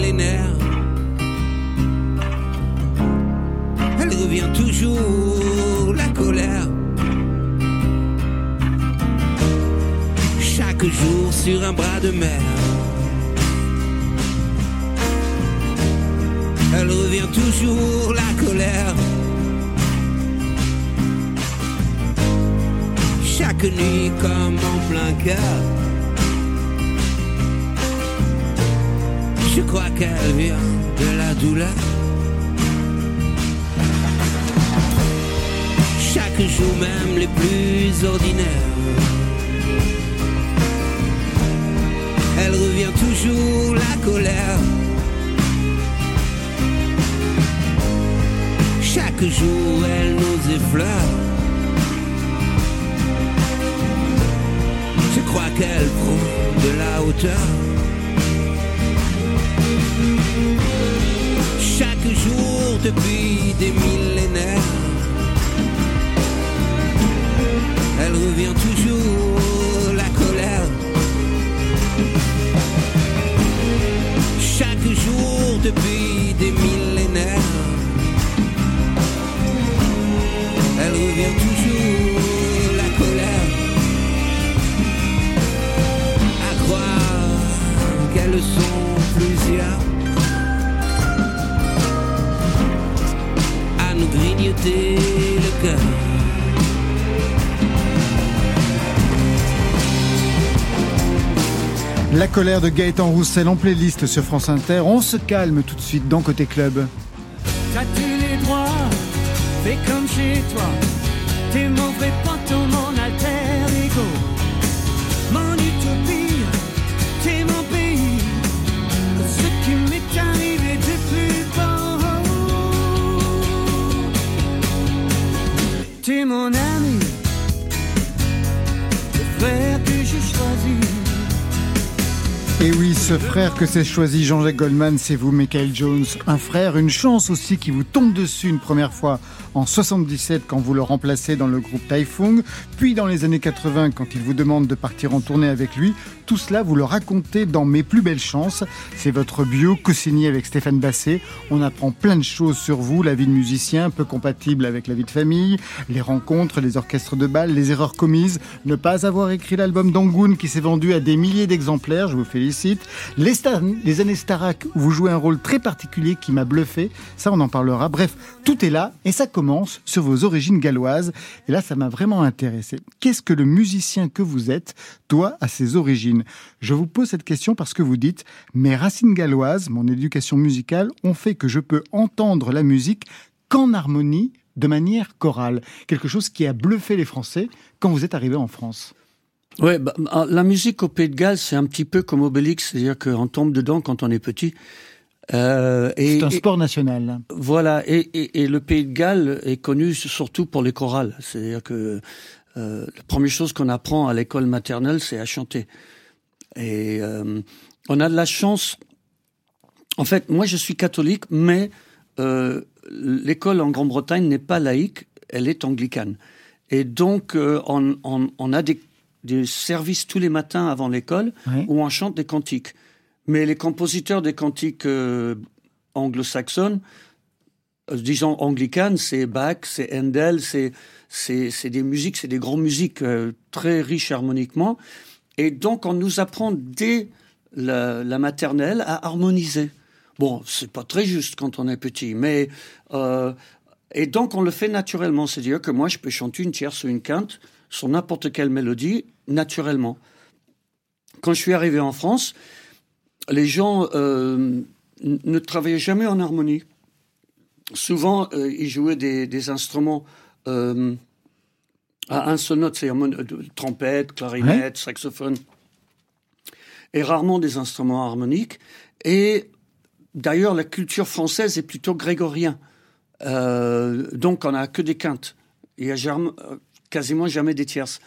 La colère. Chaque jour sur un bras de mer. elle revient toujours la colère. Chaque nuit comme en plein cœur. Je crois qu'elle vient de la douleur. Jour même les plus ordinaires. Elle revient toujours la colère. chaque jour elle nous effleure. Je crois qu'elle prend de la hauteur. Chaque jour depuis des millénaires, elle revient toujours la colère. Chaque jour depuis des millénaires. elle revient toujours la colère. À croire qu'elles sont plusieurs. À nous grignoter La colère de Gaëtan Roussel en playlist sur France Inter. On se calme tout de suite dans Côté Club. As-tu les droits? Fais comme chez toi. T'es mon vrai poteau, mon alter ego. Mon utopie, t'es mon pays. Ce qui m'est arrivé de plus beau. T'es mon ami, Et oui, ce frère que s'est choisi Jean-Jacques Goldman, c'est vous, Michael Jones. Un frère, une chance aussi qui vous tombe dessus une première fois en 77 quand vous le remplacez dans le groupe Taifung, puis dans les années 80 quand il vous demande de partir en tournée avec lui. Tout cela, vous le racontez dans Mes plus belles chances. C'est votre bio co-signé avec Stéphane Basset. On apprend plein de choses sur vous, la vie de musicien, peu compatible avec la vie de famille, les rencontres, les orchestres de bal, les erreurs commises, ne pas avoir écrit l'album d'Angoun qui s'est vendu à des milliers d'exemplaires, je vous félicite. Les, les années Starak où vous jouez un rôle très particulier qui m'a bluffé, ça on en parlera. Bref, tout est là et ça commence sur vos origines galloises. Et là, ça m'a vraiment intéressé. Qu'est-ce que le musicien que vous êtes doit à ses origines? Je vous pose cette question parce que vous dites mes racines galloises, mon éducation musicale ont fait que je peux entendre la musique qu'en harmonie, de manière chorale. Quelque chose qui a bluffé les Français quand vous êtes arrivé en France. Ouais, bah, la musique au Pays de Galles, c'est un petit peu comme Obélix, c'est-à-dire qu'on tombe dedans quand on est petit. Euh, c'est un sport national. Voilà, et, le Pays de Galles est connu surtout pour les chorales. C'est-à-dire que euh, la première chose qu'on apprend à l'école maternelle, c'est à chanter. Et euh, on a de la chance. En fait, moi, je suis catholique, mais l'école en Grande-Bretagne n'est pas laïque, elle est anglicane. Et donc, on, a des, services tous les matins avant l'école où on chante des cantiques. Mais les compositeurs des cantiques euh, anglo-saxonnes, euh, disons anglicanes, c'est Bach, c'est Handel, c'est c'est des musiques, c'est des grandes musiques euh, très riches harmoniquement. Et donc on nous apprend dès la, la maternelle à harmoniser. Bon, c'est pas très juste quand on est petit, mais et donc on le fait naturellement, c'est-à-dire que moi je peux chanter une tierce ou une quinte sur n'importe quelle mélodie naturellement. Quand je suis arrivé en France, les gens euh, ne travaillaient jamais en harmonie. Souvent, euh, ils jouaient des, instruments euh, à un seul note, c'est trompette, clarinette, saxophone, et rarement des instruments harmoniques. Et d'ailleurs, la culture française est plutôt grégorien. donc, on n'a que des quintes. Il a quasiment jamais des tierces.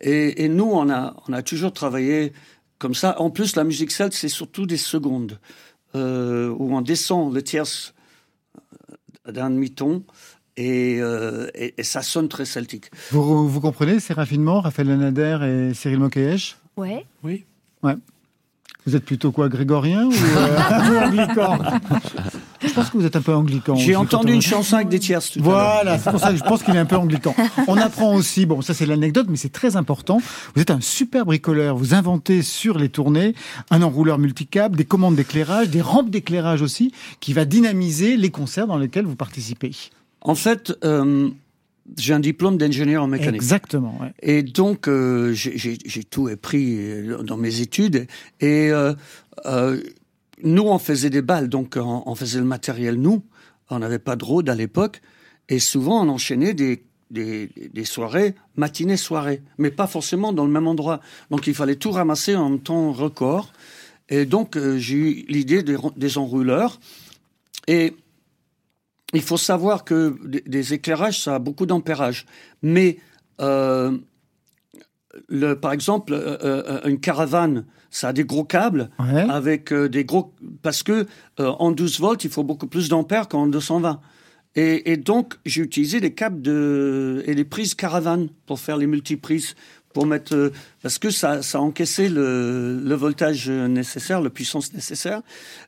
Et, et, nous, on a, on a toujours travaillé comme ça. En plus, la musique celte, c'est surtout des secondes, euh, où on descend le tierce euh, d'un demi-ton. Euh, et, et, ça sonne très celtique. Vous, vous comprenez ces raffinements, Raphaël Lanader et Cyril Mokayesh Ouais. Oui. Ouais. Vous êtes plutôt quoi, grégorien ou, euh, <laughs> anglican Je pense que vous êtes un peu anglican. J'ai entendu une chanson avec des tierces. Tout voilà, c'est pour ça que je pense qu'il est un peu anglican. On apprend aussi, bon, ça c'est l'anecdote, mais c'est très important. Vous êtes un super bricoleur. Vous inventez sur les tournées un enrouleur multicable, des commandes d'éclairage, des rampes d'éclairage aussi, qui va dynamiser les concerts dans lesquels vous participez. En fait, euh, j'ai un diplôme d'ingénieur en mécanique. Exactement. Et donc, euh, j'ai tout appris euh, dans mes études. Et euh, euh, nous, on faisait des balles, donc on, on faisait le matériel nous. On n'avait pas de road à l'époque. Et souvent, on enchaînait des, des, soirées, matinées, soirées, mais pas forcément dans le même endroit. Donc, il fallait tout ramasser en temps record. Et donc, j'ai eu l'idée des, des enrouleurs. Et il faut savoir que des éclairages, ça a beaucoup d'ampérage. Mais, euh, le, par exemple, euh, euh, une caravane, ça a des gros câbles avec des gros... Parce que en 12 volts, il faut beaucoup plus d'ampères qu'en 220. Et, et donc, j'ai utilisé les câbles de, et les prises caravane pour faire les multiprises pour mettre euh, parce que ça, encaissé le, le voltage nécessaire, la puissance nécessaire,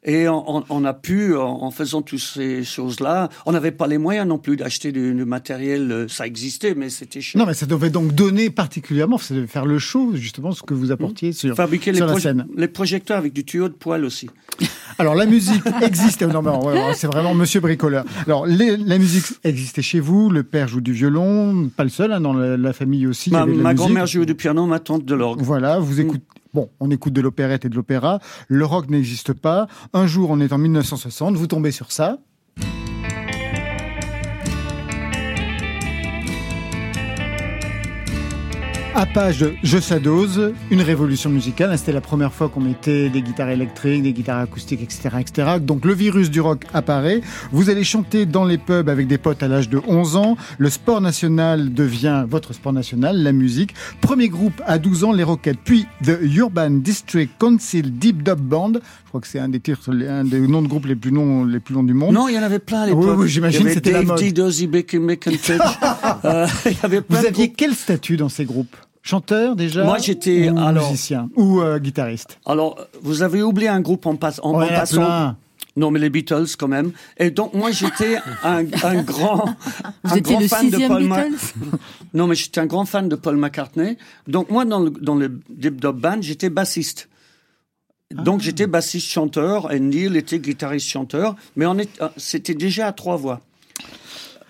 et on, on a pu en, faisant toutes ces choses-là, on n'avait pas les moyens non plus d'acheter du, matériel, euh, ça existait, mais c'était cher. Non, mais ça devait donc donner particulièrement, ça devait faire le show justement ce que vous apportiez sur, Fabriquer sur les la scène. Les projecteurs avec du tuyau de poêle aussi. <laughs> Alors la musique existait, non, c'est vraiment Monsieur bricoleur. Alors la musique existait chez vous, le père joue du violon, pas le seul, hein, dans la, famille aussi. Ma, ma grand-mère joue du piano, ma tante de l'orgue. Voilà, vous écoutez. Bon, on écoute de l'opérette et de l'opéra. Le rock n'existe pas. Un jour, on est en 1960, vous tombez sur ça. À page de Je Sadose, une révolution musicale. C'était la première fois qu'on mettait des guitares électriques, des guitares acoustiques, etc., etc. Donc le virus du rock apparaît. Vous allez chanter dans les pubs avec des potes à l'âge de 11 ans. Le sport national devient votre sport national, la musique. Premier groupe à 12 ans, les Rockets. Puis The Urban District Council Deep Dub Band. Je crois que c'est un des titres, un des noms de groupes les plus longs, les plus longs du monde. Non, il y en avait plein à l'époque. Oui, oui j'imagine c'était la mode. <laughs> euh, il y avait plein Vous aviez quel statut dans ces groupes? Chanteur déjà Moi j'étais alors musicien ou euh, guitariste. Alors vous avez oublié un groupe en, passe, en, passant. Non, mais les Beatles quand même. Et donc moi j'étais <laughs> un, un, grand, vous un grand le fan de Paul McCartney. <laughs> non, mais j'étais un grand fan de Paul McCartney. Donc moi dans le dans le Deep Dub Band j'étais bassiste. Donc ah. j'étais bassiste chanteur et Neil était guitariste chanteur, mais on est, c'était déjà à trois voix.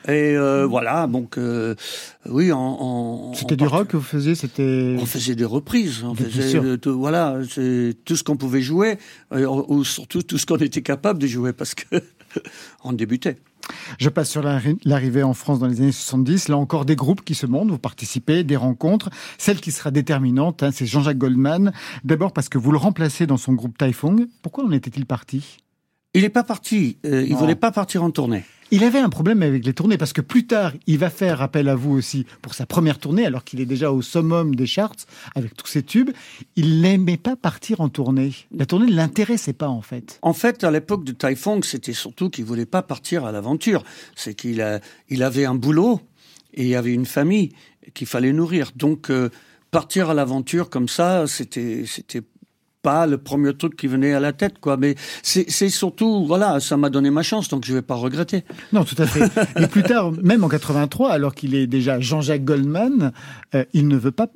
Et euh, voilà, donc euh, oui, en, c'était du rock que vous faisiez, c'était. On faisait des reprises, on faisait tout, voilà, c'est tout ce qu'on pouvait jouer, ou surtout tout ce qu'on était capable de jouer parce que <laughs> on débutait. Je passe sur l'arrivée en France dans les années 70. Là encore, des groupes qui se montent, vous participez, des rencontres. Celle qui sera déterminante, hein, c'est Jean-Jacques Goldman. D'abord parce que vous le remplacez dans son groupe Taifong. Pourquoi en était-il parti? Il n'est pas parti. il voulait pas partir en tournée. Il avait un problème avec les tournées parce que plus tard, il va faire appel à vous aussi pour sa première tournée, alors qu'il est déjà au summum des charts avec tous ses tubes. Il n'aimait pas partir en tournée. La tournée ne l'intéressait pas en fait. En fait, à l'époque de Taifong, c'était surtout qu'il voulait pas partir à l'aventure. C'est qu'il il avait un boulot et il y avait une famille qu'il fallait nourrir. Donc euh, partir à l'aventure comme ça, c'était c'était pas le premier truc qui venait à la tête, quoi. Mais c'est surtout, voilà, ça m'a donné ma chance, donc je vais pas regretter. Non, tout à fait. <laughs> Et plus tard, même en 83, alors qu'il est déjà Jean-Jacques Goldman, euh, il ne veut pas,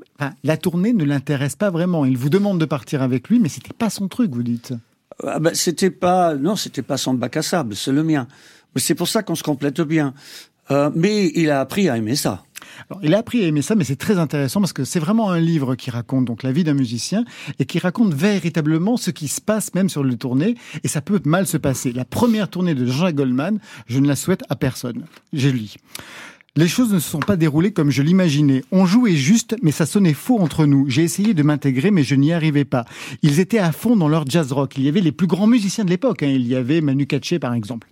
la tournée ne l'intéresse pas vraiment. Il vous demande de partir avec lui, mais c'était pas son truc, vous dites. Ah ben, c'était pas, non, c'était pas son bac à sable, c'est le mien. Mais c'est pour ça qu'on se complète bien. Euh, mais il a appris à aimer ça. Il a appris à aimer ça, mais c'est très intéressant parce que c'est vraiment un livre qui raconte donc la vie d'un musicien et qui raconte véritablement ce qui se passe même sur le tournée et ça peut mal se passer. La première tournée de Jean-Jacques Goldman, je ne la souhaite à personne. J'ai lu. Les choses ne se sont pas déroulées comme je l'imaginais. On jouait juste, mais ça sonnait faux entre nous. J'ai essayé de m'intégrer, mais je n'y arrivais pas. Ils étaient à fond dans leur jazz rock. Il y avait les plus grands musiciens de l'époque. Hein. Il y avait Manu Katché, par exemple.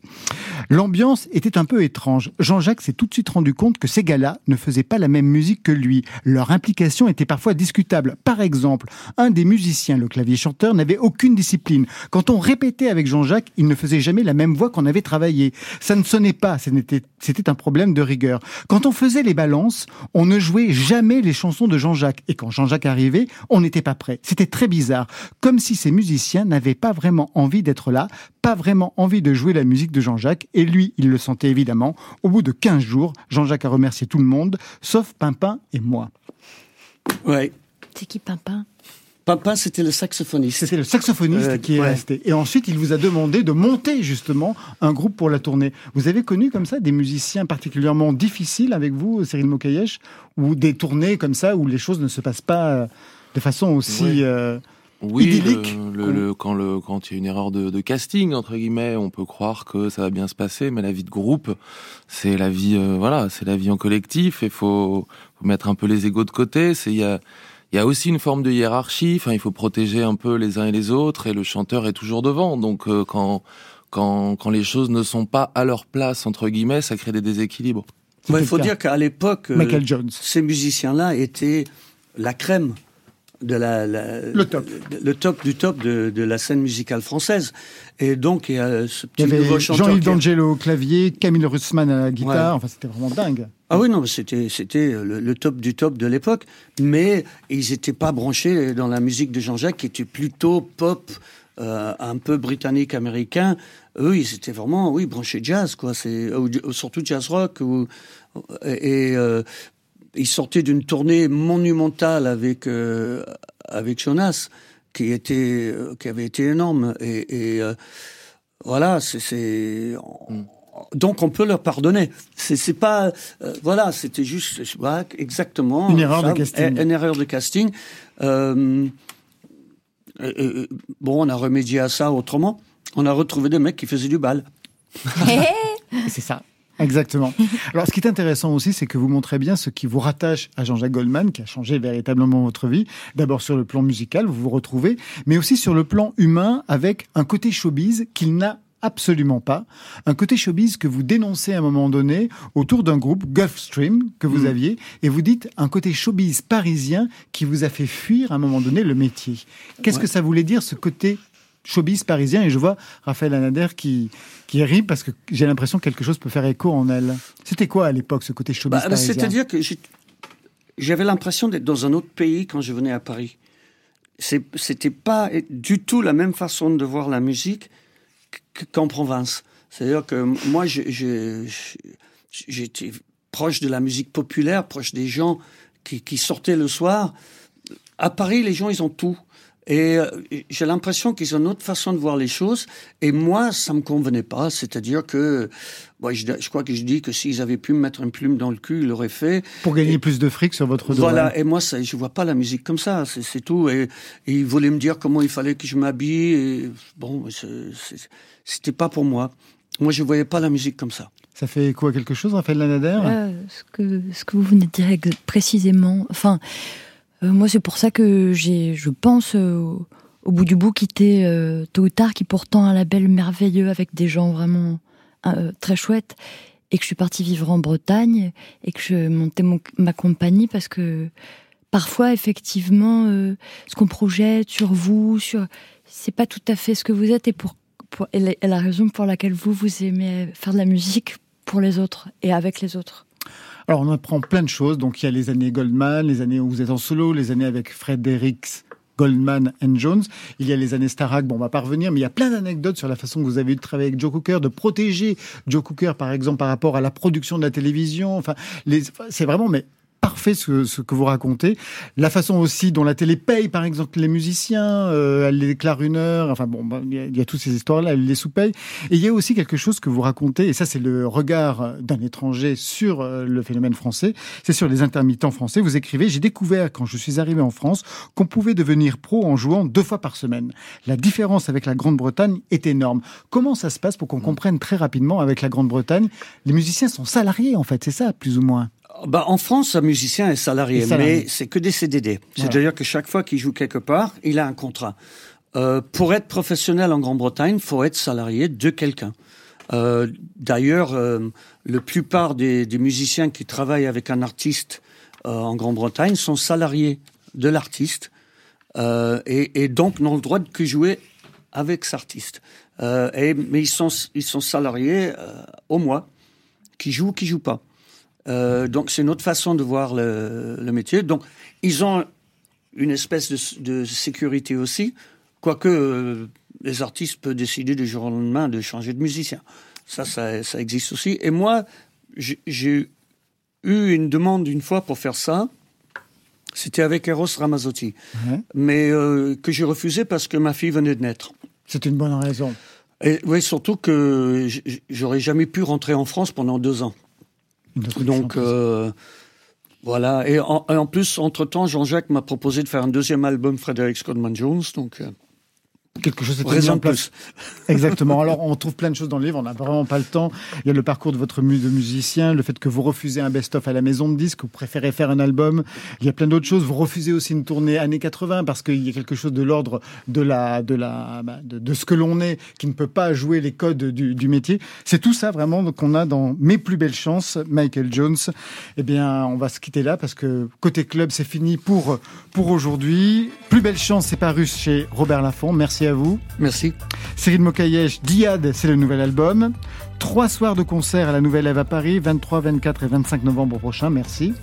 L'ambiance était un peu étrange. Jean-Jacques s'est tout de suite rendu compte que ces gars-là ne faisaient pas la même musique que lui. Leur implication était parfois discutable. Par exemple, un des musiciens, le clavier chanteur, n'avait aucune discipline. Quand on répétait avec Jean-Jacques, il ne faisait jamais la même voix qu'on avait travaillé. Ça ne sonnait pas. C'était un problème de rigueur. Quand on faisait les balances, on ne jouait jamais les chansons de Jean-Jacques. Et quand Jean-Jacques arrivait, on n'était pas prêt. C'était très bizarre. Comme si ces musiciens n'avaient pas vraiment envie d'être là, pas vraiment envie de jouer la musique de Jean-Jacques. Et lui, il le sentait évidemment. Au bout de 15 jours, Jean-Jacques a remercié tout le monde, sauf Pimpin et moi. Ouais. C'est qui Pimpin? Papa, c'était le saxophoniste. C'était le saxophoniste qui est resté. Et ensuite, il vous a demandé de monter justement un groupe pour la tournée. Vous avez connu comme ça des musiciens particulièrement difficiles avec vous, Cyril Mokayesh, ou des tournées comme ça où les choses ne se passent pas euh, de façon aussi euh, oui, idyllique le, quand le quand il y a une erreur de, de, casting entre guillemets, on peut croire que ça va bien se passer, mais la vie de groupe, c'est la vie, euh, voilà, c'est la vie en collectif. Et faut, faut mettre un peu les égaux de côté. C'est il y a il y a aussi une forme de hiérarchie. Enfin, il faut protéger un peu les uns et les autres, et le chanteur est toujours devant. Donc, euh, quand quand quand les choses ne sont pas à leur place entre guillemets, ça crée des déséquilibres. il faut dire qu'à l'époque, Michael Jones. ces musiciens-là étaient la crème de la, le top. le top du top de, de la scène musicale française. Et donc il y a ce petit Jean-Yves D'Angelo au clavier Camille Russman à la guitare. Enfin c'était vraiment dingue. Ah oui non c'était c'était le, le, top du top de l'époque. Mais ils étaient pas branchés dans la musique de Jean-Jacques qui était plutôt pop euh, un peu britannique américain. Eux ils étaient vraiment oui branchés jazz quoi. C'est surtout jazz rock ou, et euh, il sortait d'une tournée monumentale avec euh, avec Jonas qui était euh, qui avait été énorme. Et, et euh, voilà c'est mm. donc on peut leur pardonner. C'est c'est pas euh, voilà c'était juste voilà, exactement une erreur ça, de casting une erreur de casting. Bon on a remédié à ça autrement. On a retrouvé des mecs qui faisaient du bal. <laughs> C'est ça Exactement. Alors, ce qui est intéressant aussi, c'est que vous montrez bien ce qui vous rattache à Jean-Jacques Goldman, qui a changé véritablement votre vie. D'abord sur le plan musical, vous vous retrouvez, mais aussi sur le plan humain, avec un côté showbiz qu'il n'a absolument pas. Un côté showbiz que vous dénoncez à un moment donné autour d'un groupe Gulfstream que vous mm. aviez et vous dites un côté showbiz parisien qui vous a fait fuir à un moment donné le métier. Qu'est-ce que ça voulait dire ce côté showbiz parisien et je vois Raphaël Anader qui, qui rit parce que j'ai l'impression que quelque chose peut faire écho en elle. C'était quoi à l'époque ce côté showbiz bah, parisien? C'est-à-dire que j'avais l'impression d'être dans un autre pays quand je venais à Paris. C'était pas du tout la même façon de voir la musique qu'en province. C'est-à-dire que moi, j'étais proche de la musique populaire, proche des gens qui, qui sortaient le soir. À Paris, les gens, ils ont tout. Et euh, j'ai l'impression qu'ils ont une autre façon de voir les choses. Et moi, ça me convenait pas. C'est-à-dire que, bon, je, je, crois que je dis que s'ils avaient pu me mettre une plume dans le cul, ils l'auraient fait. Pour gagner plus de fric sur votre dos. Voilà. Et moi, ça, je vois pas la musique comme ça. C'est tout. Et, et, ils voulaient me dire comment il fallait que je m'habille. Et bon, c'était pas pour moi. Moi, je voyais pas la musique comme ça. Ça fait quoi quelque chose, Raphaël Lanader? Euh, ce, que, ce que vous venez de dire précisément. Enfin, moi, c'est pour ça que j'ai, je pense, euh, au bout du bout, quitter euh, tôt ou tard, qui pourtant un label merveilleux avec des gens vraiment très chouettes, et que je suis partie vivre en Bretagne et que je montais ma compagnie parce que parfois, effectivement, ce qu'on projette sur vous, sur, c'est pas tout à fait ce que vous êtes, et pour, pour et la raison pour laquelle vous vous aimez faire de la musique pour les autres et avec les autres. Alors on apprend plein de choses. Donc il y a les années Goldman, les années où vous êtes en solo, les années avec Fredericks. Goldman and Jones. Il y a les années Starak, bon, on va pas revenir, mais il y a plein d'anecdotes sur la façon que vous avez eu de travailler avec Joe Cooker, de protéger Joe Cooker, par exemple, par rapport à la production de la télévision. Enfin, c'est vraiment, mais parfait ce, ce, que vous racontez. La façon aussi dont la télé paye, par exemple, les musiciens, euh, elle les déclare une heure. Enfin bon, bah, il y, a toutes ces histoires-là, elle les sous-paye. Et il y a aussi quelque chose que vous racontez, et ça c'est le regard d'un étranger sur euh, le phénomène français, c'est sur les intermittents français. Vous écrivez, j'ai découvert quand je suis arrivé en France qu'on pouvait devenir pro en jouant deux fois par semaine. La différence avec la Grande-Bretagne est énorme. Comment ça se passe pour qu'on comprenne très rapidement avec la Grande-Bretagne? Les musiciens sont salariés en fait, c'est ça plus ou moins bah, en France, un musicien est salarié, mais c'est que des CDD. C'est-à-dire que chaque fois qu'il joue quelque part, il a un contrat. Euh, pour être professionnel en Grande-Bretagne, il faut être salarié de quelqu'un. Euh, D'ailleurs, euh, la plupart des, des, musiciens qui travaillent avec un artiste euh, en Grande-Bretagne sont salariés de l'artiste et, et, donc n'ont le droit de que jouer avec cet artiste. Et, mais ils sont, ils sont salariés au mois, qui jouent ou qui jouent pas. Euh, donc c'est une autre façon de voir le, le, métier. Donc ils ont une espèce de, de sécurité aussi, quoique euh, les artistes peuvent décider du jour au lendemain de changer de musicien. Ça, ça, ça existe aussi. Et moi, j'ai eu une demande une fois pour faire ça. C'était avec Eros Ramazzotti, mais euh, que j'ai refusé parce que ma fille venait de naître. C'est une bonne raison. Et oui, surtout que j'aurais jamais pu rentrer en France pendant deux ans. Donc euh, voilà. Et en, en plus, entre temps, Jean-Jacques m'a proposé de faire un deuxième album, Frédéric Scott Jones. Donc euh, quelque chose de mis en place. <laughs> Exactement. Alors, on trouve plein de choses dans le livre. On n'a vraiment pas le temps. Il y a le parcours de votre mu de musicien, le fait que vous refusez un best-of à la maison de disques, vous préférez faire un album. Il y a plein d'autres choses. Vous refusez aussi une tournée années 80 parce qu'il y a quelque chose de l'ordre de la, de la, bah, de, ce que l'on est qui ne peut pas jouer les codes du, du métier. C'est tout ça vraiment qu'on a dans Mes plus belles chances, Michael Jones. Eh bien, on va se quitter là parce que côté club, c'est fini pour, pour aujourd'hui. Plus belle chance, c'est paru chez Robert Laffont. Merci à vous. Merci. Cyril Mokayesh, Diad, c'est le nouvel album. Trois soirs de concert à la Nouvelle Ève à Paris, 23, 24 et 25 novembre prochain. Merci.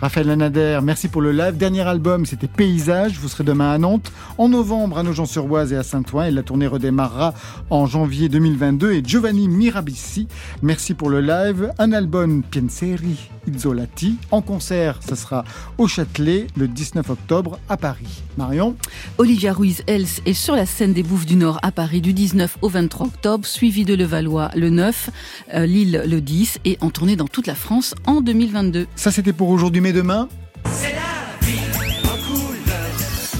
Raphaël Lanader, merci pour le live. Dernier album, c'était Paysage. Vous serez demain à Nantes. En novembre, à Nogent-sur-Oise et à Saint-Ouen. Et la tournée redémarrera en janvier 2022. Et Giovanni Mirabissi, merci pour le live. Un album Pienseri Izzolati. En concert, ce sera au Châtelet le 19 octobre à Paris. Marion? Olivia Ruiz-Els est sur la scène des Bouffes du Nord à Paris du 19 au 23 octobre, suivi de Levallois le 9, euh, Lille le 10 et en tournée dans toute la France en 2022. Ça, c'était pour aujourd'hui, mais demain.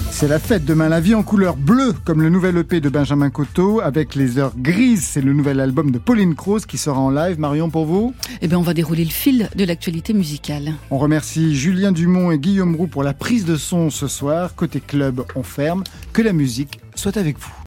C'est la fête demain, la vie en couleur bleue, comme le nouvel EP de Benjamin Coteau, avec les heures grises, c'est le nouvel album de Pauline Croze qui sera en live. Marion, pour vous? Eh bien, on va dérouler le fil de l'actualité musicale. On remercie Julien Dumont et Guillaume Roux pour la prise de son ce soir. Côté club, on ferme. Que la musique soit avec vous.